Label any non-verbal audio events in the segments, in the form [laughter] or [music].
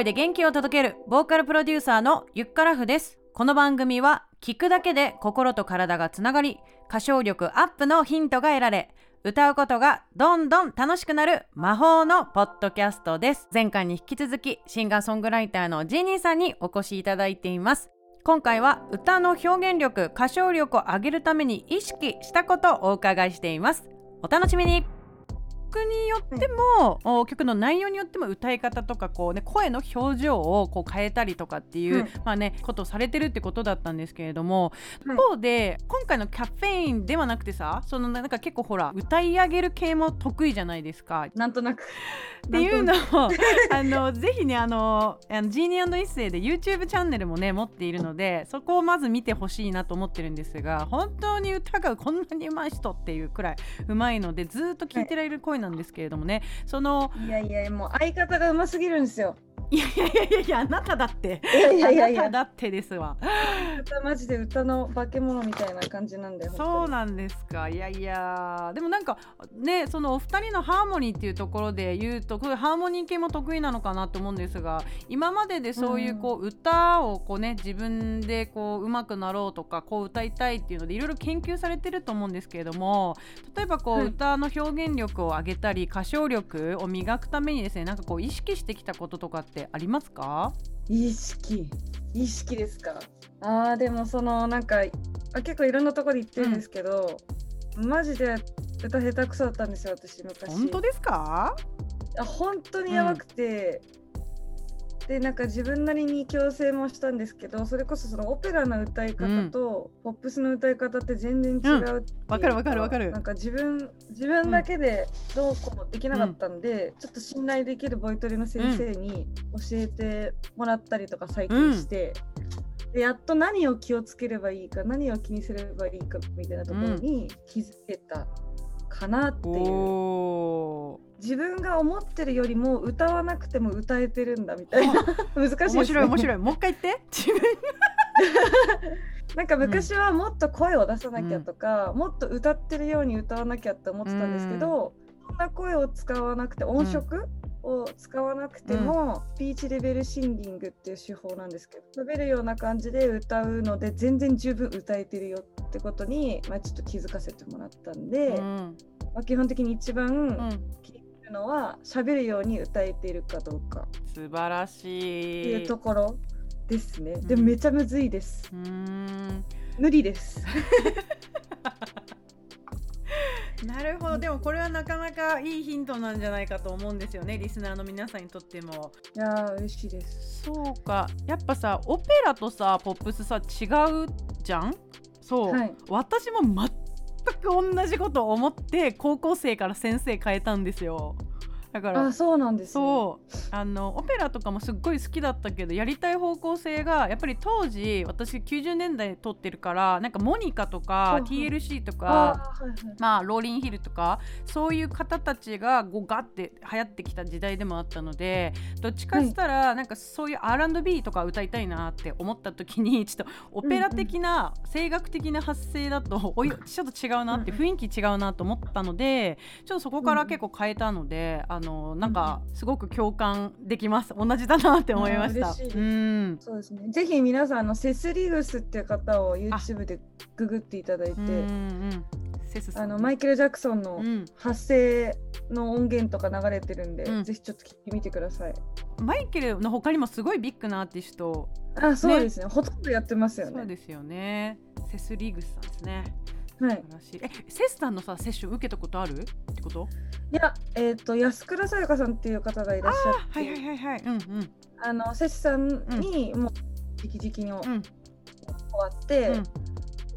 声で元気を届けるボーカルプロデューサーのゆっからふです。この番組は聞くだけで心と体がつながり歌唱力アップのヒントが得られ歌うことがどんどん楽しくなる魔法のポッドキャストです。前回に引き続きシンガーソングライターのジーニーさんにお越しいただいています。今回は歌の表現力歌唱力を上げるために意識したことをお伺いしています。お楽しみに。曲によっても、はい、曲の内容によっても歌い方とかこう、ね、声の表情をこう変えたりとかっていう、まあね、ことをされてるってことだったんですけれども、一方で今回のキャフェインではなくてさそのなんか結構ほら歌い上げる系も得意じゃないですか。なんとなく。っていうのをあのぜひねあのあのジーニー一世で YouTube チャンネルもね持っているのでそこをまず見てほしいなと思ってるんですが本当に歌がこんなに上手い人っていうくらいうまいのでずっと聴いてられる声なんですけれどもね。そのいやいやもう相方がうますぎるんですよ。いやいやいやいやあなただって。いやいやいやいや。あなただってですわ。歌マジで歌の化け物みたいな感じなんだよそうなんですか。いやいや。でもなんかねそのお二人のハーモニーっていうところで言うとハーモニー系も得意なのかなと思うんですが今まででそういうこう、歌をこうね自分でこう上手くなろうとかこう歌いたいっていうのでいろいろ研究されてると思うんですけれども例えばこう、歌の表現力を上げたり歌唱力を磨くためにですねなんかこう意識してきたこととかってありますか？意識。意識ですか。あーでもそのなんかあ結構いろんなところで言ってるんですけど、うん、マジで歌下手くそだったんですよ私昔。本当ですか？あ本当にやばくて、でなんか自分なりに矯正もしたんですけどそれこそそのオペラの歌い方とポップスの歌い方って全然違うわ、うん、かるわかるわかる。なんか自分自分だけでどうこうできなかったんで、うん、ちょっと信頼できるボイトレの先生に教えてもらったりとか最近して、うん、でやっと何を気をつければいいか何を気にすればいいかみたいなところに気づけたかなっていう。自分が思ってるよりも歌わなくても歌えてるんだみたいな。難しい、ね、面白い面白い。もう一回言って。自分 [laughs] なんか昔はもっと声を出さなきゃとか、うん、もっと歌ってるように歌わなきゃって思ってたんですけど、うん、そんな声を使わなくて音色、を使わなくても、スピーチレベルシンギングっていう手法なんですけど喋るような感じで歌うので全然十分歌えてるよってことに、まあ、ちょっと気づかせてもらったんで、うん、まあ、基本的に一番るのは喋るように歌えているかどうか。素晴らしい。っていうところですね、でめちゃむずいです。うん。無理です [laughs] なるほど。でもこれはなかなかいいヒントなんじゃないかと思うんですよねリスナーの皆さんにとっても。いや嬉しいです。そうか。やっぱさオペラとさポップスさ違うじゃん？そう、はい、私も全く同じこと思って高校生から先生変えたんですよ。だから。あそうなんです、ね、そう。あのオペラとかもすっごい好きだったけどやりたい方向性がやっぱり当時私90年代撮ってるからなんかモニカとか TLC とかまあローリンヒルとかそういう方たちがこうガッて流行ってきた時代でもあったのでどっちかしたらなんかそういう R&B とか歌いたいなって思った時に [laughs] ちょっとオペラ的な声楽的な発声だとおいちょっと違うなって雰囲気違うなと思ったのでちょっとそこから結構変えたのであのなんかすごく共感できます同じだなって思いました。うん、そうですね。ぜひ皆さんあのセスリグスっていう方を YouTube でググっていただいて、あのマイケル・ジャクソンの発声の音源とか流れてるんで、うん、ぜひちょっと聞いてみてください。マイケルの他にもすごいビッグなアーティスト、あ、そうですね。ほとんどやってますよね。そうですよね。セスリグスさんですね。はい、えセスさんのさセッション受けたことある？ってこと？いやえっ、ー、と安倉さやかさんっていう方がいらっしゃって。はいはいはいはい。うんうん。あのセスさんにもう直々に終わって、うん。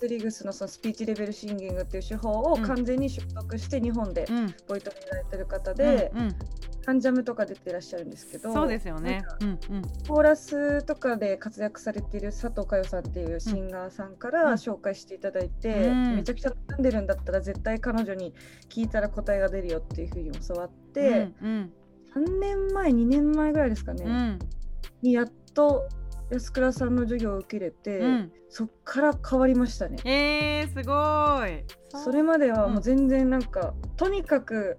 スリグスのそのスピーチレベルシンギングっていう手法を完全に習得して日本でボイトレやられてる方で、うんうん、カンジャムとか出てらっしゃるんですけどそうですよね、うんうん、コーラスとかで活躍されている佐藤佳代さんっていうシンガーさんから紹介していただいて、うん、めちゃくちゃ悩んでるんだったら絶対彼女に聞いたら答えが出るよっていうふうに教わって、うんうん、3年前2年前ぐらいですかね、うん、にやっと安倉さんの授業を受けれて、うん、そっから変わりましたね。えー、すごい。それまではもう全然なんか、とにかく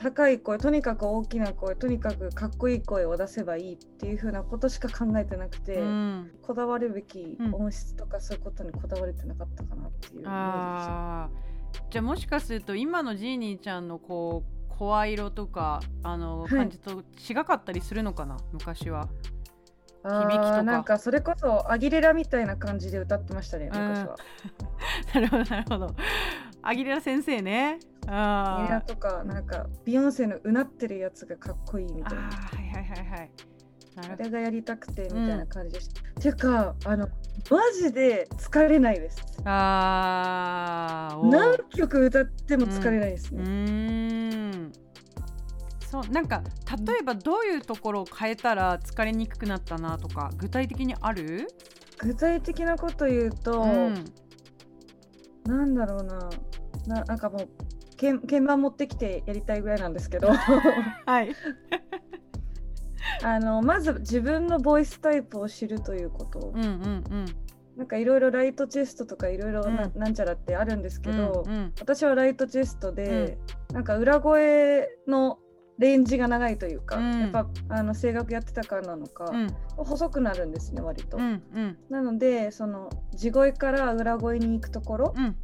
高い声とにかく大きな声とにかくかっこいい声を出せばいいっていう風なことしか考えてなくて、うんこだわるべきうん音質とかそういうことにこだわれてなかったかなっていうイメージでした。あーじゃあもしかすると今のジーニーちゃんのこう声色とかあのはい感じと違かったりするのかな、昔は。あ響きとなんかそれこそアギレラみたいな感じで歌ってましたね、昔は。[laughs] なるほどなるほど。アギレラ先生ね。アギレラとか、なんかビヨンセのうなってるやつがかっこいいみたいな。はいはいはいはい。あれがやりたくてみたいな感じでした。っていうか、あの、マジで疲れないです。あ何曲歌っても疲れないですうね。ーんそうなんか例えばどういうところを変えたら疲れにくくなったなとか具体的にある、具体的なこと言うと、うんなんだろうな。ななんかもう、鍵鍵盤持ってきてやりたいぐらいなんですけど。[laughs] はい。[laughs] あのまず自分のボイスタイプを知るということ、うんうんうん。なんかいろいろライトチェストとかいろいろなうん。ちゃらってあるんですけど、うんうん。私はライトチェストで、なんか裏声のレンジが長いというか、うん。やっぱあの声楽やってたからなのか、うん。細くなるんですね割と、うんうん。なのでその地声から裏声に行くところ、うん。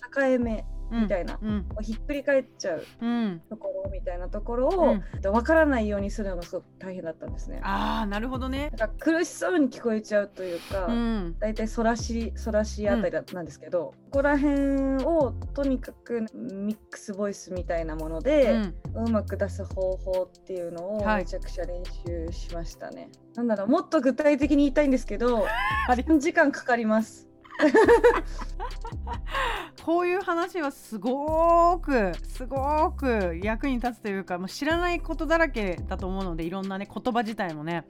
高えめうんみたいな。うん。ひっくり返っちゃううん。ところみたいなところを、分からないようにするのがすごく大変だったんですね。ああなるほどね。なんか苦しそうに聞こえちゃうというか、うん。大体そらしそらしあたりだなんですけど、ここら辺をとにかくミックスボイスみたいなものうで、ん。うまく出す方法っていうのをはい。めちゃくちゃ練習しましたね。なんだろうもっと具体的に言いたいんですけど [laughs] あれ3時間かかります。[laughs] こういう話はすごーくすごーく役に立つというかもう知らないことだらけだと思うのでいろんなね言葉自体もね。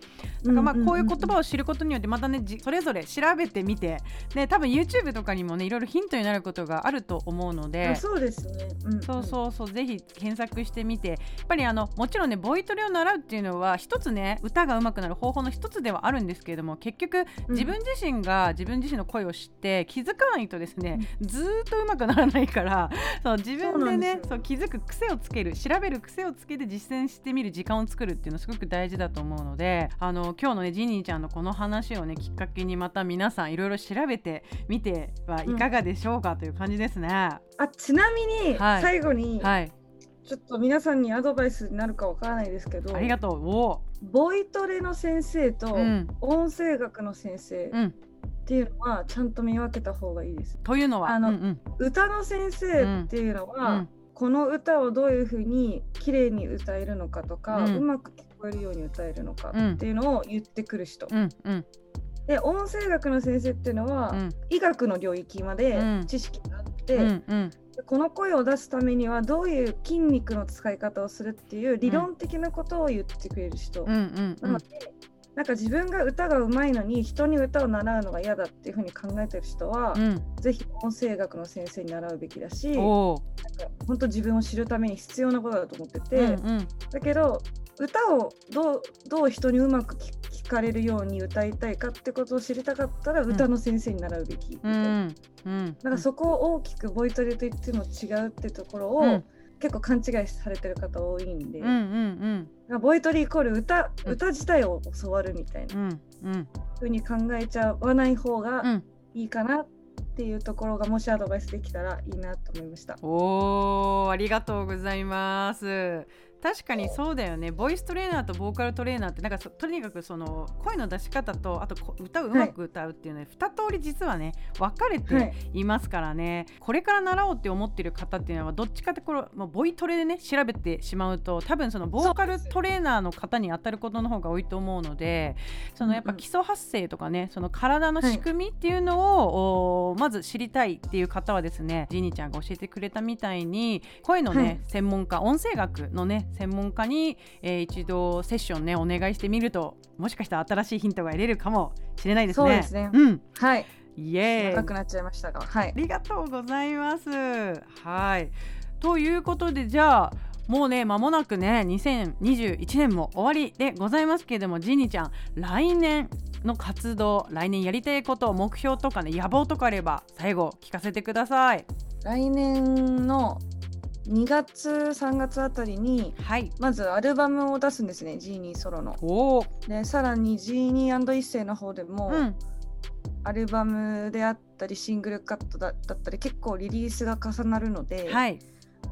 だからまあこういう言葉を知ることによってまたねじそれぞれ調べてみて。で多分 YouTube とかにもねいろいろヒントになることがあると思うのあで。そうですね。うんそうそうそう。ぜひ検索してみて。やっぱりあのもちろんねボイトレを習うっていうのは一つね歌が上手くなる方法の一つではあるんですけれども結局うん。自分自身が自分自身の声を知って気づかないとですね、ずーっと上手くならないから [laughs] そう自分でねそそうう気づく癖をつける調べる癖をつけて実践してみる時間を作るっていうのすごく大事だと思うのであの今日のねジニーちゃんのこの話をねきっかけにまた皆さんいろいろ調べてみてはいかがでしょうかという感じですね。あちなみにはい。最後にはい、ちょっと皆さんにアドバイスになるかわからないですけど、ありがとう。おボイトレの先生と音声学の先生うんっていうのはちゃんと見分けた方がいいです。というのは？あのうんうん。歌の先生っていうのは、うんこの歌をどういうふうに綺麗に歌えるのかとか、ううんまく聞こえるように歌えるのかうんっていうのを言ってくる人。うんうん。で音声学の先生っていうのは、うん。医学の領域までうん。知識があって、うんうん。でこの声を出すためにはどういう筋肉の使い方をするっていう理論的なことを言ってくれる人。なので、なんか自分が歌が上手いのに人に歌を習うのが嫌だっていうふうに考えてる人は、うん。ぜひ音声学の先生に習うべきだし、なんかおー本当自分を知るために必要なことだと思ってて、うんうん。だけど歌をどうどう人にうまく聞聞かれるように歌いたいかってことを知りたかったら歌の先生に習うべきみたいな。うん。うん。なんかそこを大きくボイトレと言っても違うってところを、うん結構勘違いされてる方多いんで、うんうんなんかボイトレイコール歌うん。歌自体を教わるみたいな。うんうん。風に考えちゃわない方がうん。いいかなっていうところがもしアドバイスできたらいいなと思いました。おーありがとうございます確かにそうだよね。ボイストレーナーとボーカルトレーナーってなんかそとにかくその声の出し方とあとこ歌をうまく歌うっていうので、二通り実はね分かれはてい。いますからね、これから習おうって思ってる方っていうのはどっちかってこれ、まあ、ボイトレでね調べてしまうと多分そのボーカルトレーナーの方に当たることの方が多いと思うのでそのやっぱ基礎発声とかねその体の仕組みっていうのを、おまず知りたいっていう方はですねジーニーちゃんが教えてくれたみたいに声のね、はい。専門家音声学のね専門家に、えー一度セッションねお願いしてみるともしかしたら新しいヒントが得れるかもしれないですね。そうですねうん、はい、イエーイ長くなっちゃいましたが、はいあ。りがとうございます。はい。ということでじゃあもうね間もなくね2021年も終わりでございますけれどもジニちゃん来年の活動来年やりたいこと目標とかね野望とかあれば最後聞かせてください。来年の2月3月あたりにはい。まずアルバムを出すんですねジーニーソロの。でさらにジーニー一世の方でも、うん。アルバムであったりシングルカットだだったり結構リリースが重なるので、はい。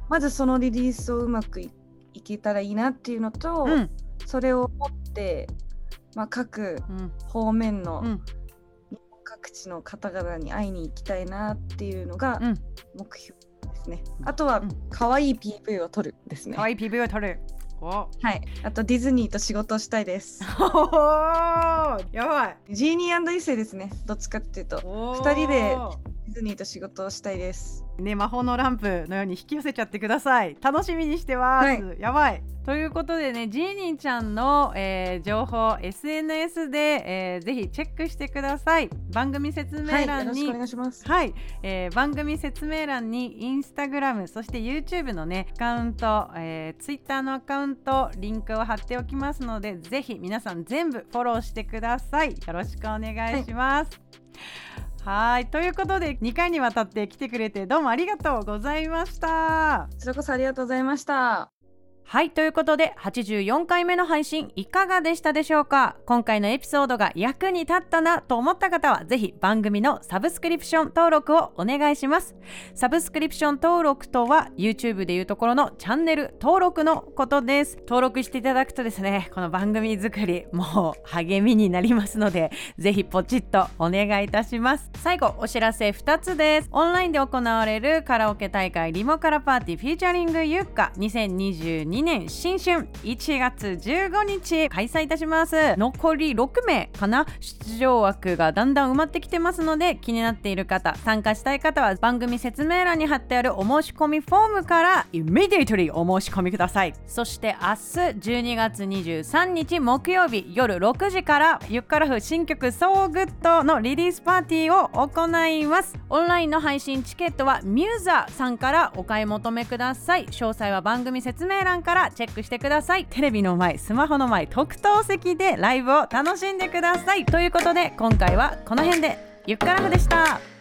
まずそのリリースをうまくいいけたらいいなっていうのと、うん。それを持って、まあ、各うん。方面のうん。各地の方々に会いに行きたいなっていうのがうん。目標ですね。あとはうん可愛い PV を撮るですね。可愛い PV を撮るおはい。あとディズニーと仕事をしたいです。[laughs] おやばいジーニー一世ですね。どっちかっていうと二二人でディズニーと仕事をしたいです。ね魔法のランプのように引き寄せちゃってください。楽しみにしてます、はい。やばい。ということでねジーニーちゃんの、えー情報 SNS で、えーぜひチェックしてください。番組説明欄に、ろしくお願いします。はい、えー番組説明欄にインスタグラムそして YouTube のねアカウント、えー、Twitter のアカウントリンクを貼っておきますのでぜひ皆さん全部フォローしてください。よろしくお願いします。はいはいということで2回にわたって来てくれてどうもありがとうございました。こちらこそありがとうございました。はいということで84回目の配信いかがでしたでしょうか？今回のエピソードが役に立ったなと思った方はぜひ番組のサブスクリプション登録をお願いします。サブスクリプション登録とは YouTube でいうところのチャンネル登録のことです。登録していただくとですねこの番組作りもう励みになりますのでぜひポチッとお願いいたします。最後お知らせ2つです。オンラインで行われるカラオケ大会リモカラパーティーフィーチャリングユッカ2022年新春1月15日開催いたします。残り6名かな？出場枠がだんだん埋まってきてますので気になっている方参加したい方は番組説明欄に貼ってあるお申し込みフォームからイメディトリーお申し込みください。そして明日12月23日木曜日夜6時からユッカラフ新曲 So Good のリリースパーティーを行います。オンラインの配信チケットはミューザーさんからお買い求めください。詳細は番組説明欄からチェックしてください。テレビの前スマホの前特等席でライブを楽しんでください。ということで今回はこの辺で。ゆっくらふでした。